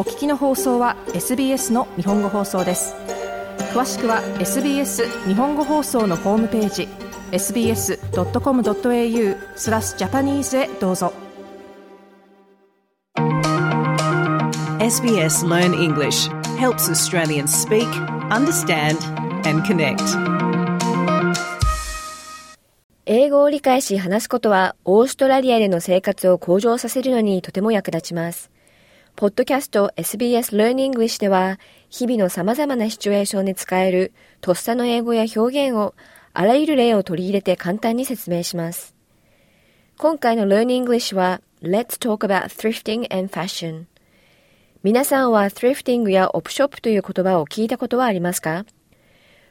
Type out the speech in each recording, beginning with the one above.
お聞きの放送は SBS の日本語放送です詳しくは SBS 日本語放送のホームページ sbs.com.au スラスジャパニーズへどうぞ SBS Learn English helps Australians speak, understand, and connect. 英語を理解し話すことはオーストラリアでの生活を向上させるのにとても役立ちます。ポッドキャスト SBS Learn English では日々の様々なシチュエーションで使えるとっさの英語や表現をあらゆる例を取り入れて簡単に説明します。今回の Learn English は Let's talk about thrifting and fashion 皆さんは thrifting やオプショップという言葉を聞いたことはありますか？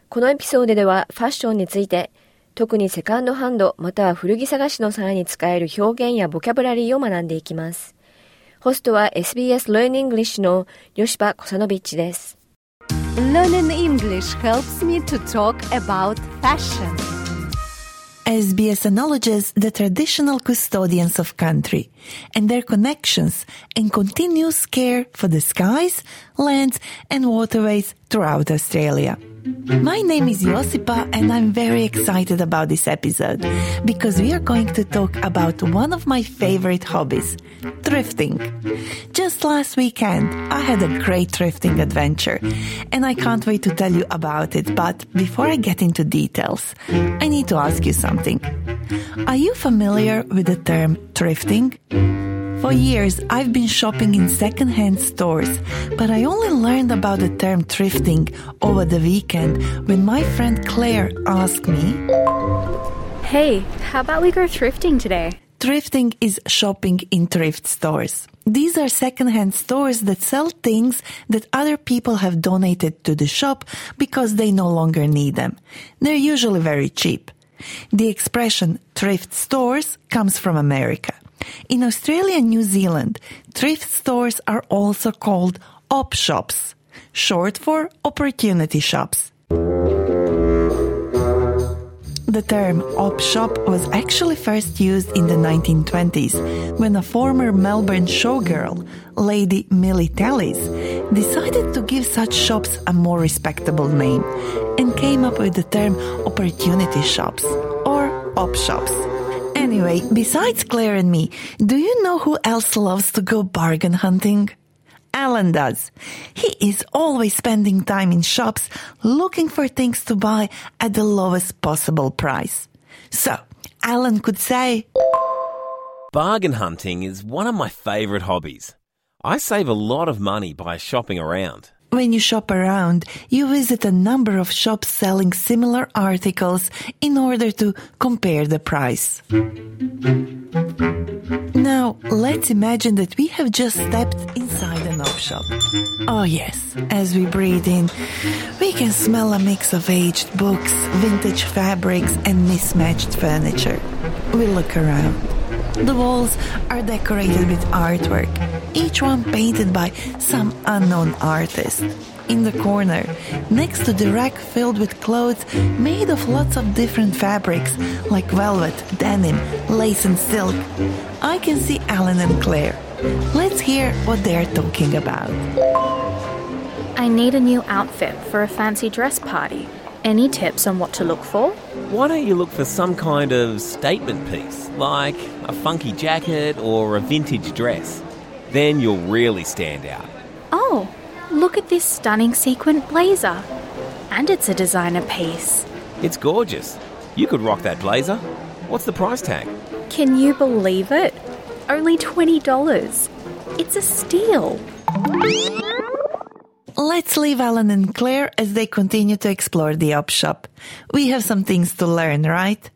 このエピソードではファッションについて特にセカンドハンドまたは古着探しの際に使える表現やボキャブラリーを学んでいきます。ホストは SBS Learn English のヨシパコサノビッチです。Learning English helps me to talk about fashion. SBS acknowledges the traditional custodians of country and their connections and continuous care for the skies, lands and waterways throughout Australia. My name is Josipa and I'm very excited about this episode because we are going to talk about one of my favorite hobbies, thrifting. Just last weekend, I had a great thrifting adventure and I can't wait to tell you about it. But before I get into details, I need to ask you something. Are you familiar with the term thrifting? For years, I've been shopping in secondhand stores, but I only learned about the term thrifting over the weekend when my friend Claire asked me, Hey, how about we go thrifting today? Thrifting is shopping in thrift stores. These are secondhand stores that sell things that other people have donated to the shop because they no longer need them. They're usually very cheap. The expression thrift stores comes from America. In Australia and New Zealand, thrift stores are also called op shops, short for opportunity shops. The term op shop was actually first used in the 1920s when a former Melbourne showgirl, Lady Millie Tallis, decided to give such shops a more respectable name and came up with the term opportunity shops or op shops. Anyway, besides Claire and me, do you know who else loves to go bargain hunting? Alan does. He is always spending time in shops looking for things to buy at the lowest possible price. So, Alan could say, Bargain hunting is one of my favourite hobbies. I save a lot of money by shopping around. When you shop around, you visit a number of shops selling similar articles in order to compare the price. Now, let's imagine that we have just stepped inside an op shop. Oh yes, as we breathe in, we can smell a mix of aged books, vintage fabrics and mismatched furniture. We look around. The walls are decorated with artwork, each one painted by some unknown artist. In the corner, next to the rack filled with clothes made of lots of different fabrics like velvet, denim, lace, and silk, I can see Alan and Claire. Let's hear what they're talking about. I need a new outfit for a fancy dress party. Any tips on what to look for? Why don't you look for some kind of statement piece, like a funky jacket or a vintage dress? Then you'll really stand out. Oh, look at this stunning sequin blazer. And it's a designer piece. It's gorgeous. You could rock that blazer. What's the price tag? Can you believe it? Only $20. It's a steal. Let's leave Alan and Claire as they continue to explore the op shop. We have some things to learn, right?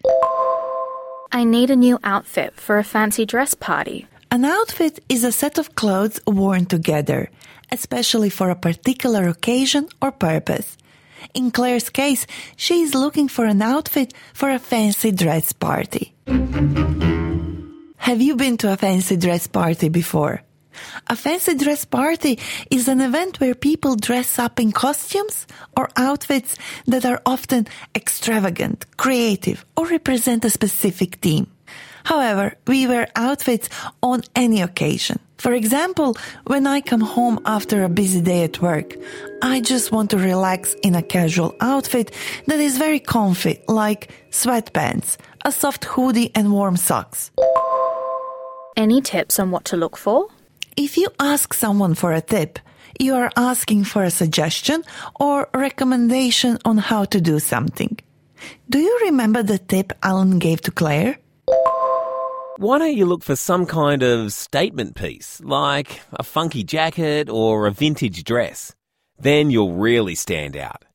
I need a new outfit for a fancy dress party. An outfit is a set of clothes worn together, especially for a particular occasion or purpose. In Claire's case, she is looking for an outfit for a fancy dress party. Have you been to a fancy dress party before? A fancy dress party is an event where people dress up in costumes or outfits that are often extravagant, creative, or represent a specific theme. However, we wear outfits on any occasion. For example, when I come home after a busy day at work, I just want to relax in a casual outfit that is very comfy, like sweatpants, a soft hoodie and warm socks. Any tips on what to look for? If you ask someone for a tip, you are asking for a suggestion or recommendation on how to do something. Do you remember the tip Alan gave to Claire? Why don't you look for some kind of statement piece, like a funky jacket or a vintage dress? Then you'll really stand out.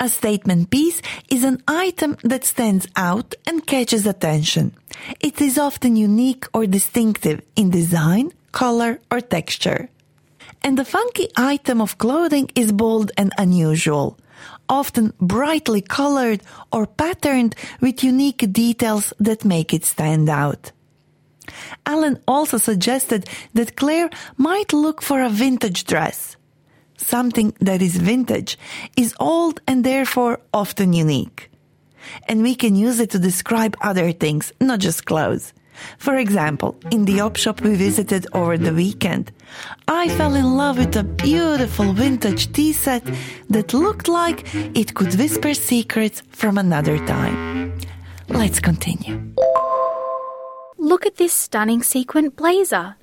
A statement piece is an item that stands out and catches attention. It is often unique or distinctive in design, color, or texture. And the funky item of clothing is bold and unusual, often brightly colored or patterned with unique details that make it stand out. Alan also suggested that Claire might look for a vintage dress. Something that is vintage is old and therefore often unique. And we can use it to describe other things, not just clothes. For example, in the op shop we visited over the weekend, I fell in love with a beautiful vintage tea set that looked like it could whisper secrets from another time. Let's continue. Look at this stunning sequin blazer.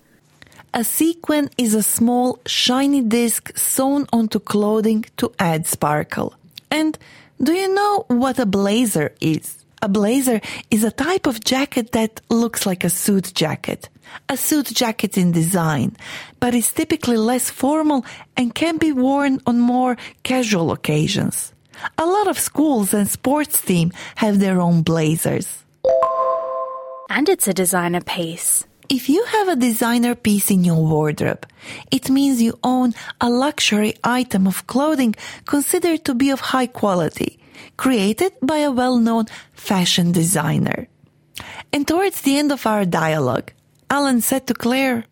A sequin is a small, shiny disc sewn onto clothing to add sparkle. And do you know what a blazer is? A blazer is a type of jacket that looks like a suit jacket. A suit jacket in design, but is typically less formal and can be worn on more casual occasions. A lot of schools and sports teams have their own blazers. And it's a designer piece. If you have a designer piece in your wardrobe, it means you own a luxury item of clothing considered to be of high quality created by a well-known fashion designer. And towards the end of our dialogue, Alan said to Claire,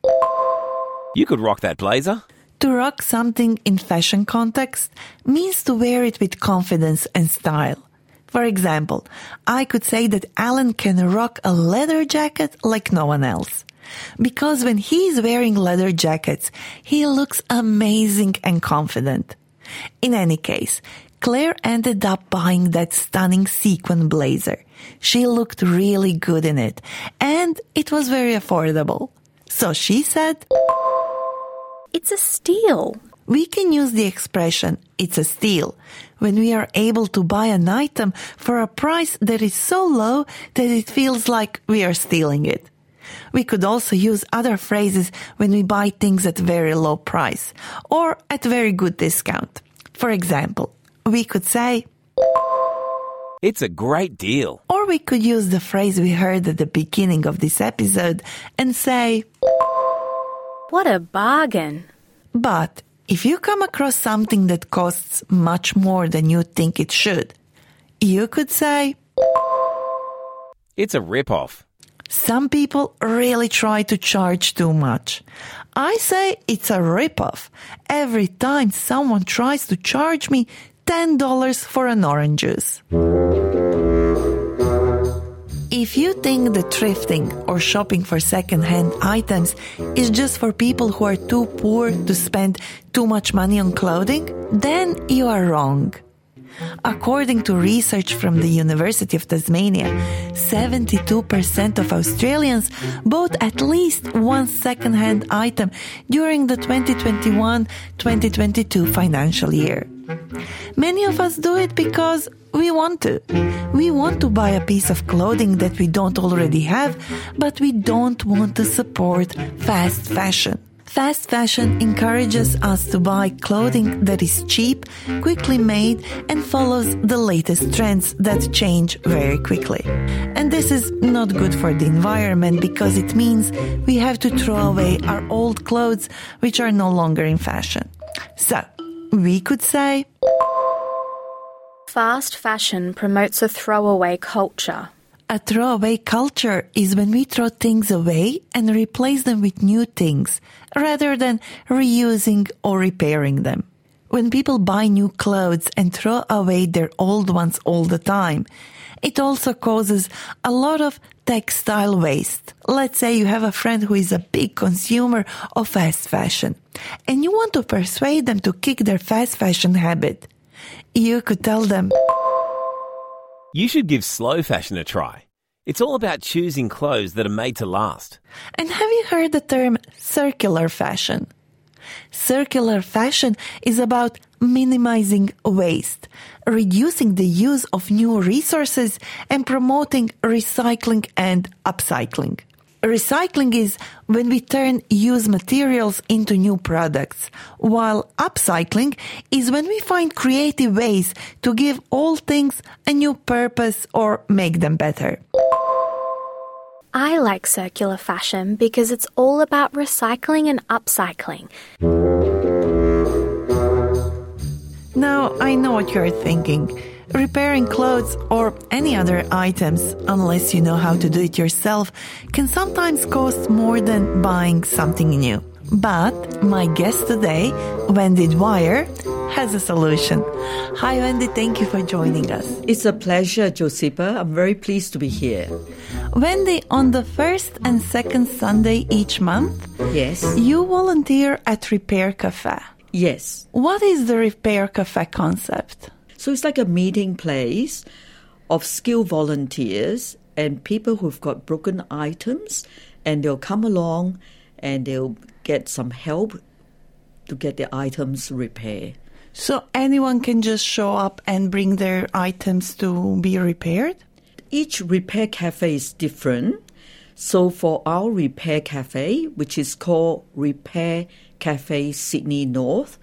You could rock that blazer. To rock something in fashion context means to wear it with confidence and style. For example, I could say that Alan can rock a leather jacket like no one else. Because when he's wearing leather jackets, he looks amazing and confident. In any case, Claire ended up buying that stunning sequin blazer. She looked really good in it, and it was very affordable. So she said, It's a steal. we can use the expression, it's a steal, when we are able to buy an item for a price that is so low that it feels like we are stealing it. We could also use other phrases when we buy things at very low price or at very good discount. For example, we could say, It's a great deal. or we could use the phrase we heard at the beginning of this episode and say, What a bargain. But if you come across something that costs much more than you think it should, you could say, It's a rip-off. some people really try to charge too much. I say it's a ripoff every time someone tries to charge me $10 for an orange juice. If you think that thrifting or shopping for second-hand items is just for people who are too poor to spend too much money on clothing, then you are wrong. According to research from the University of Tasmania, 72% of Australians bought at least one second-hand item during the 2021-2022 financial year. Many of us do it because we want to. We want to buy a piece of clothing that we don't already have, but we don't want to support fast fashion. Fast fashion encourages us to buy clothing that is cheap, quickly made, and follows the latest trends that change very quickly. And this is not good for the environment because it means we have to throw away our old clothes which are no longer in fashion. So, we could say, Fast fashion promotes a throwaway culture. A throwaway culture is when we throw things away and replace them with new things rather than reusing or repairing them. When people buy new clothes and throw away their old ones all the time. It also causes a lot of textile waste. Let's say you have a friend who is a big consumer of fast fashion and you want to persuade them to kick their fast fashion habit. You could tell them, You should give slow fashion a try. It's all about choosing clothes that are made to last. and have you heard the term circular fashion? Circular fashion is about minimizing waste, reducing the use of new resources, and promoting recycling and upcycling. Recycling is when we turn used materials into new products, while upcycling is when we find creative ways to give old things a new purpose or make them better. I like circular fashion because it's all about recycling and upcycling. Now, I know what you're thinking. Repairing clothes or any other items, unless you know how to do it yourself, can sometimes cost more than buying something new. But my guest today, Wendy Dwyer, has a solution. Hi, Wendy. Thank you for joining us. It's a pleasure, Josipa. I'm very pleased to be here. Wendy, on the first and second Sunday each month, Yes. you volunteer at Repair Cafe. Yes. What is the Repair Cafe concept? So it's like a meeting place of skilled volunteers and people who've got broken items, and they'll come along and they'll get some help to get their items repaired. So anyone can just show up and bring their items to be repaired? Each repair cafe is different. So for our repair cafe, which is called Repair Cafe Sydney North,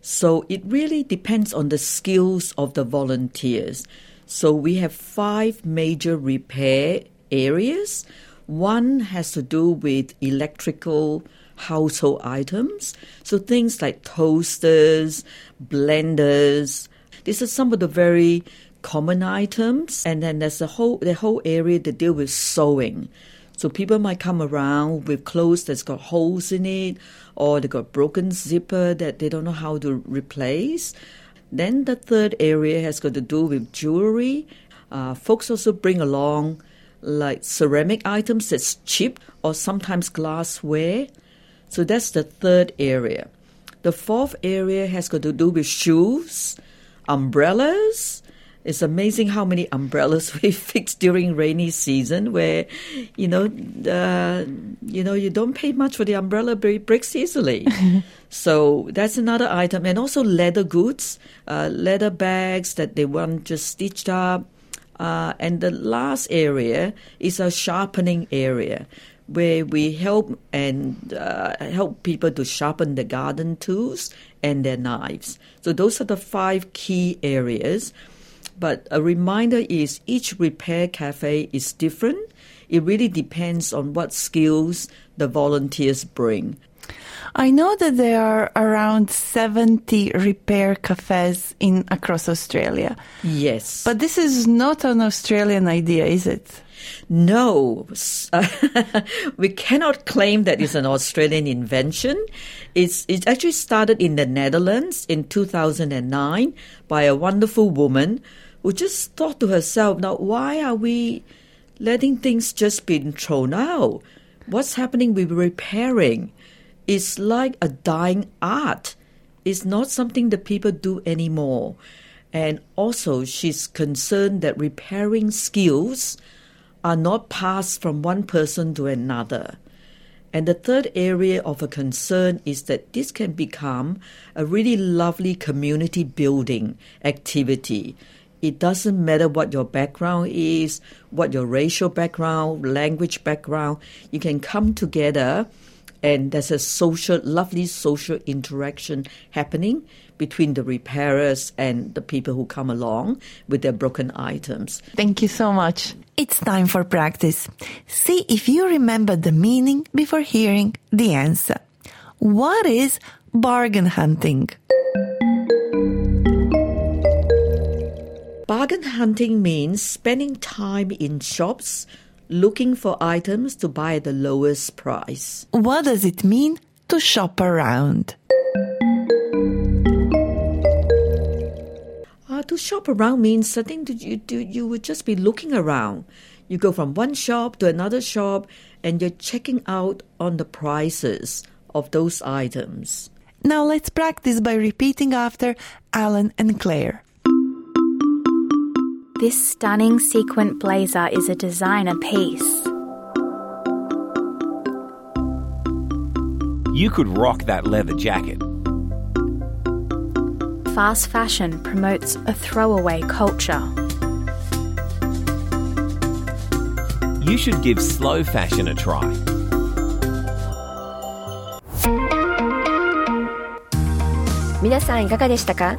so it really depends on the skills of the volunteers. So we have five major repair areas. One has to do with electrical household items. So things like toasters, blenders. These are some of the very common items. And then there's the whole the whole area that deal with sewing. So people might come around with clothes that's got holes in it, or they got broken zipper that they don't know how to replace. Then the third area has got to do with jewelry. Uh, folks also bring along like ceramic items that's cheap, or sometimes glassware. So that's the third area. The fourth area has got to do with shoes, umbrellas. It's amazing how many umbrellas we fix during rainy season, where you know, uh, you know, you don't pay much for the umbrella, but it breaks easily. so that's another item, and also leather goods, uh, leather bags that they want just stitched up. Uh, and the last area is a sharpening area where we help and uh, help people to sharpen the garden tools and their knives. So those are the five key areas. But a reminder is each repair cafe is different. It really depends on what skills the volunteers bring. I know that there are around 70 repair cafes in across Australia. Yes. But this is not an Australian idea, is it? No, we cannot claim that it's an Australian invention. It's it actually started in the Netherlands in 2009 by a wonderful woman who just thought to herself, now why are we letting things just be thrown out? What's happening with repairing? It's like a dying art. It's not something that people do anymore. And also, she's concerned that repairing skills are not passed from one person to another. And the third area of a concern is that this can become a really lovely community building activity. It doesn't matter what your background is, what your racial background, language background, you can come together and there's a social, lovely social interaction happening between the repairers and the people who come along with their broken items. Thank you so much. It's time for practice. See if you remember the meaning before hearing the answer. What is bargain hunting? Bargain hunting means spending time in shops looking for items to buy at the lowest price. What does it mean to shop around? To shop around means I think that you do you would just be looking around. You go from one shop to another shop and you're checking out on the prices of those items. Now let's practice by repeating after Alan and Claire. This stunning sequin blazer is a designer piece. You could rock that leather jacket. Fast fashion promotes a throwaway culture. You should give slow fashion a try. 皆さんいかがでしたか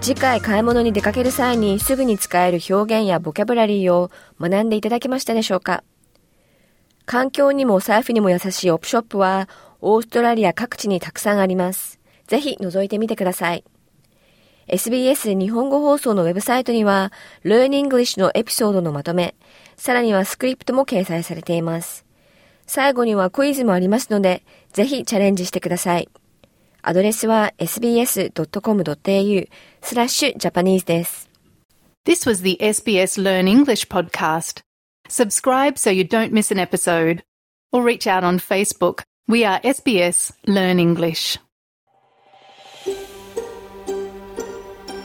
次回買い物に出かける際にすぐに使える表現やボキャブラリーを学んでいただけましたでしょうか環境にもお財布にも優しいオプショップはオーストラリア各地にたくさんあります。ぜひ覗いてみてください。SBS 日本語放送のウェブサイトには Learn English のエピソードのまとめ、さらにはスクリプトも掲載されています。最後にはクイズもありますので、ぜひチャレンジしてください。アドレスは sbs.com.au スラッシュジャパニーズです。This was the SBS Learn English podcast. Subscribe so you don't miss an episode. Or reach out on Facebook. We are SBS Learn English.